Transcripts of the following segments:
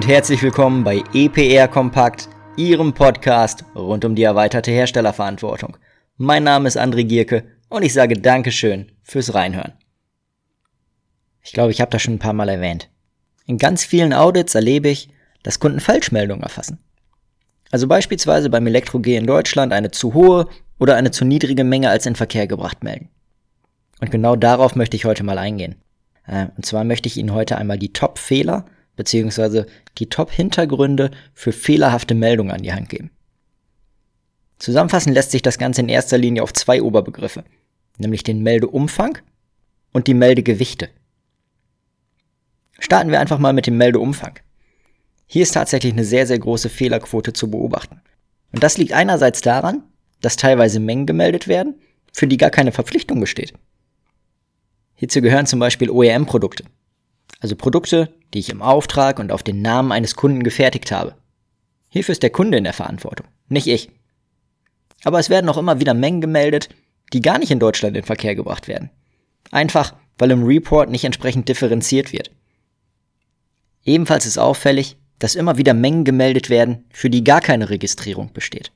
und herzlich willkommen bei EPR Kompakt, Ihrem Podcast rund um die erweiterte Herstellerverantwortung. Mein Name ist André Gierke und ich sage Dankeschön fürs Reinhören. Ich glaube, ich habe das schon ein paar Mal erwähnt. In ganz vielen Audits erlebe ich, dass Kunden Falschmeldungen erfassen. Also beispielsweise beim Elektro-G in Deutschland eine zu hohe oder eine zu niedrige Menge als in Verkehr gebracht melden. Und genau darauf möchte ich heute mal eingehen. Äh, und zwar möchte ich Ihnen heute einmal die Top-Fehler bzw. die Top-Hintergründe für fehlerhafte Meldungen an die Hand geben. Zusammenfassen lässt sich das Ganze in erster Linie auf zwei Oberbegriffe, nämlich den Meldeumfang und die Meldegewichte. Starten wir einfach mal mit dem Meldeumfang. Hier ist tatsächlich eine sehr, sehr große Fehlerquote zu beobachten. Und das liegt einerseits daran, dass teilweise Mengen gemeldet werden, für die gar keine Verpflichtung besteht. Hierzu gehören zum Beispiel OEM-Produkte, also Produkte, die ich im Auftrag und auf den Namen eines Kunden gefertigt habe. Hierfür ist der Kunde in der Verantwortung, nicht ich. Aber es werden auch immer wieder Mengen gemeldet, die gar nicht in Deutschland in Verkehr gebracht werden. Einfach, weil im Report nicht entsprechend differenziert wird. Ebenfalls ist auffällig, dass immer wieder Mengen gemeldet werden, für die gar keine Registrierung besteht.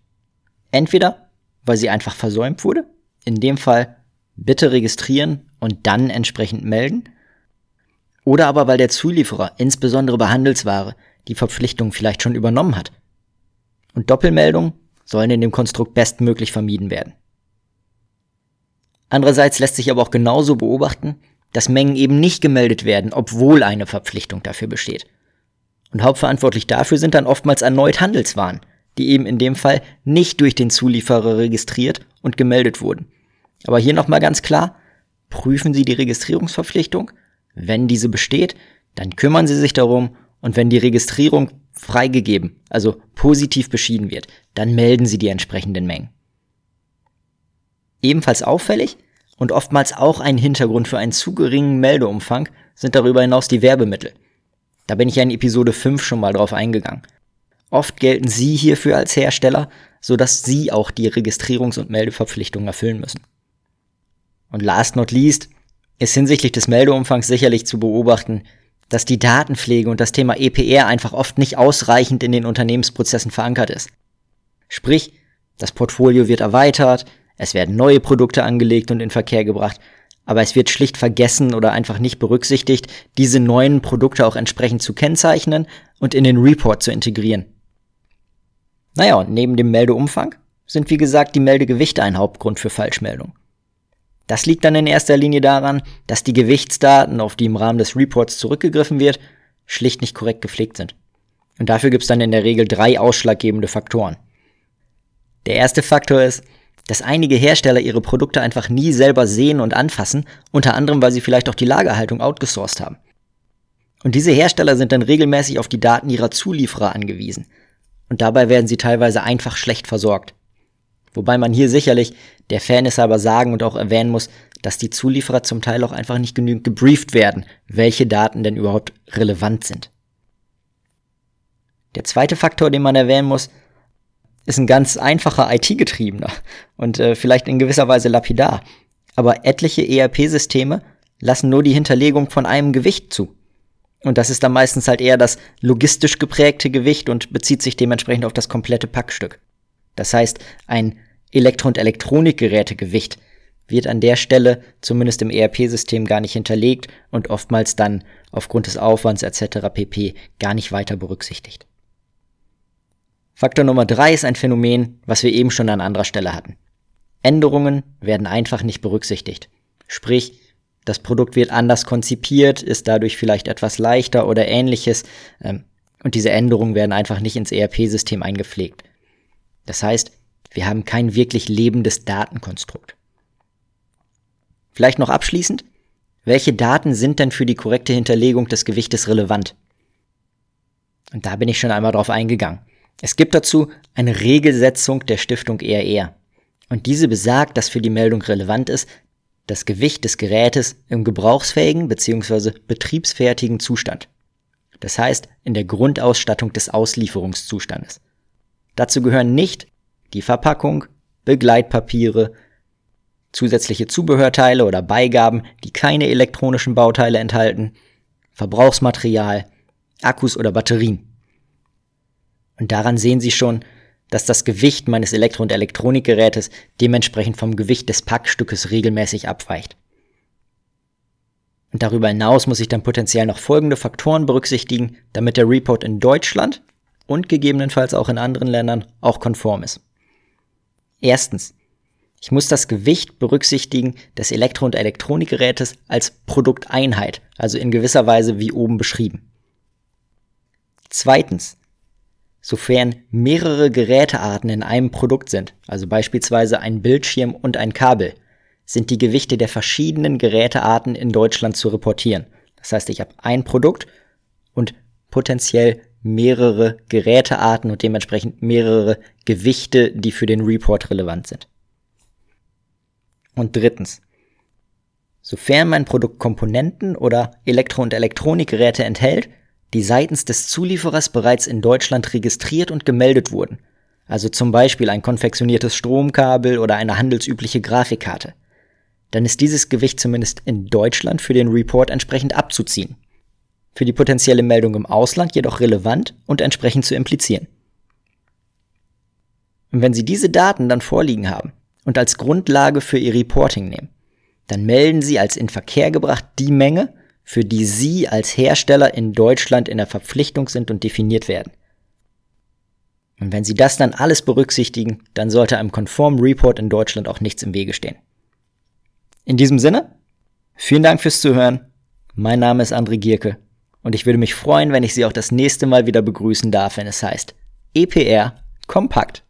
Entweder, weil sie einfach versäumt wurde, in dem Fall bitte registrieren und dann entsprechend melden, oder aber weil der Zulieferer, insbesondere bei Handelsware, die Verpflichtung vielleicht schon übernommen hat. Und Doppelmeldungen sollen in dem Konstrukt bestmöglich vermieden werden. Andererseits lässt sich aber auch genauso beobachten, dass Mengen eben nicht gemeldet werden, obwohl eine Verpflichtung dafür besteht. Und hauptverantwortlich dafür sind dann oftmals erneut Handelswaren, die eben in dem Fall nicht durch den Zulieferer registriert und gemeldet wurden. Aber hier nochmal ganz klar, prüfen Sie die Registrierungsverpflichtung wenn diese besteht, dann kümmern Sie sich darum und wenn die Registrierung freigegeben, also positiv beschieden wird, dann melden Sie die entsprechenden Mengen. Ebenfalls auffällig und oftmals auch ein Hintergrund für einen zu geringen Meldeumfang sind darüber hinaus die Werbemittel. Da bin ich ja in Episode 5 schon mal drauf eingegangen. Oft gelten Sie hierfür als Hersteller, sodass Sie auch die Registrierungs- und Meldeverpflichtungen erfüllen müssen. Und last not least ist hinsichtlich des Meldeumfangs sicherlich zu beobachten, dass die Datenpflege und das Thema EPR einfach oft nicht ausreichend in den Unternehmensprozessen verankert ist. Sprich, das Portfolio wird erweitert, es werden neue Produkte angelegt und in Verkehr gebracht, aber es wird schlicht vergessen oder einfach nicht berücksichtigt, diese neuen Produkte auch entsprechend zu kennzeichnen und in den Report zu integrieren. Naja, und neben dem Meldeumfang sind wie gesagt die Meldegewichte ein Hauptgrund für Falschmeldungen. Das liegt dann in erster Linie daran, dass die Gewichtsdaten, auf die im Rahmen des Reports zurückgegriffen wird, schlicht nicht korrekt gepflegt sind. Und dafür gibt es dann in der Regel drei ausschlaggebende Faktoren. Der erste Faktor ist, dass einige Hersteller ihre Produkte einfach nie selber sehen und anfassen, unter anderem weil sie vielleicht auch die Lagerhaltung outgesourced haben. Und diese Hersteller sind dann regelmäßig auf die Daten ihrer Zulieferer angewiesen. Und dabei werden sie teilweise einfach schlecht versorgt. Wobei man hier sicherlich der Fairness aber sagen und auch erwähnen muss, dass die Zulieferer zum Teil auch einfach nicht genügend gebrieft werden, welche Daten denn überhaupt relevant sind. Der zweite Faktor, den man erwähnen muss, ist ein ganz einfacher IT-getriebener und äh, vielleicht in gewisser Weise lapidar. Aber etliche ERP-Systeme lassen nur die Hinterlegung von einem Gewicht zu. Und das ist dann meistens halt eher das logistisch geprägte Gewicht und bezieht sich dementsprechend auf das komplette Packstück. Das heißt, ein Elektro- und Elektronikgerätegewicht wird an der Stelle zumindest im ERP-System gar nicht hinterlegt und oftmals dann aufgrund des Aufwands etc. pp gar nicht weiter berücksichtigt. Faktor Nummer drei ist ein Phänomen, was wir eben schon an anderer Stelle hatten. Änderungen werden einfach nicht berücksichtigt. Sprich, das Produkt wird anders konzipiert, ist dadurch vielleicht etwas leichter oder ähnliches ähm, und diese Änderungen werden einfach nicht ins ERP-System eingepflegt. Das heißt, wir haben kein wirklich lebendes Datenkonstrukt. Vielleicht noch abschließend, welche Daten sind denn für die korrekte Hinterlegung des Gewichtes relevant? Und da bin ich schon einmal drauf eingegangen. Es gibt dazu eine Regelsetzung der Stiftung ERR. Und diese besagt, dass für die Meldung relevant ist, das Gewicht des Gerätes im gebrauchsfähigen bzw. betriebsfertigen Zustand. Das heißt, in der Grundausstattung des Auslieferungszustandes. Dazu gehören nicht die Verpackung, Begleitpapiere, zusätzliche Zubehörteile oder Beigaben, die keine elektronischen Bauteile enthalten, Verbrauchsmaterial, Akkus oder Batterien. Und daran sehen Sie schon, dass das Gewicht meines Elektro- und Elektronikgerätes dementsprechend vom Gewicht des Packstückes regelmäßig abweicht. Und darüber hinaus muss ich dann potenziell noch folgende Faktoren berücksichtigen, damit der Report in Deutschland und gegebenenfalls auch in anderen Ländern auch konform ist. Erstens, ich muss das Gewicht berücksichtigen des Elektro- und Elektronikgerätes als Produkteinheit, also in gewisser Weise wie oben beschrieben. Zweitens, sofern mehrere Gerätearten in einem Produkt sind, also beispielsweise ein Bildschirm und ein Kabel, sind die Gewichte der verschiedenen Gerätearten in Deutschland zu reportieren. Das heißt, ich habe ein Produkt und potenziell mehrere Gerätearten und dementsprechend mehrere Gewichte, die für den Report relevant sind. Und drittens, sofern mein Produkt Komponenten oder Elektro- und Elektronikgeräte enthält, die seitens des Zulieferers bereits in Deutschland registriert und gemeldet wurden, also zum Beispiel ein konfektioniertes Stromkabel oder eine handelsübliche Grafikkarte, dann ist dieses Gewicht zumindest in Deutschland für den Report entsprechend abzuziehen. Für die potenzielle Meldung im Ausland jedoch relevant und entsprechend zu implizieren. Und wenn Sie diese Daten dann vorliegen haben und als Grundlage für Ihr Reporting nehmen, dann melden Sie als in Verkehr gebracht die Menge, für die Sie als Hersteller in Deutschland in der Verpflichtung sind und definiert werden. Und wenn Sie das dann alles berücksichtigen, dann sollte einem konformen Report in Deutschland auch nichts im Wege stehen. In diesem Sinne, vielen Dank fürs Zuhören. Mein Name ist André Gierke und ich würde mich freuen, wenn ich Sie auch das nächste Mal wieder begrüßen darf, wenn es heißt EPR Kompakt.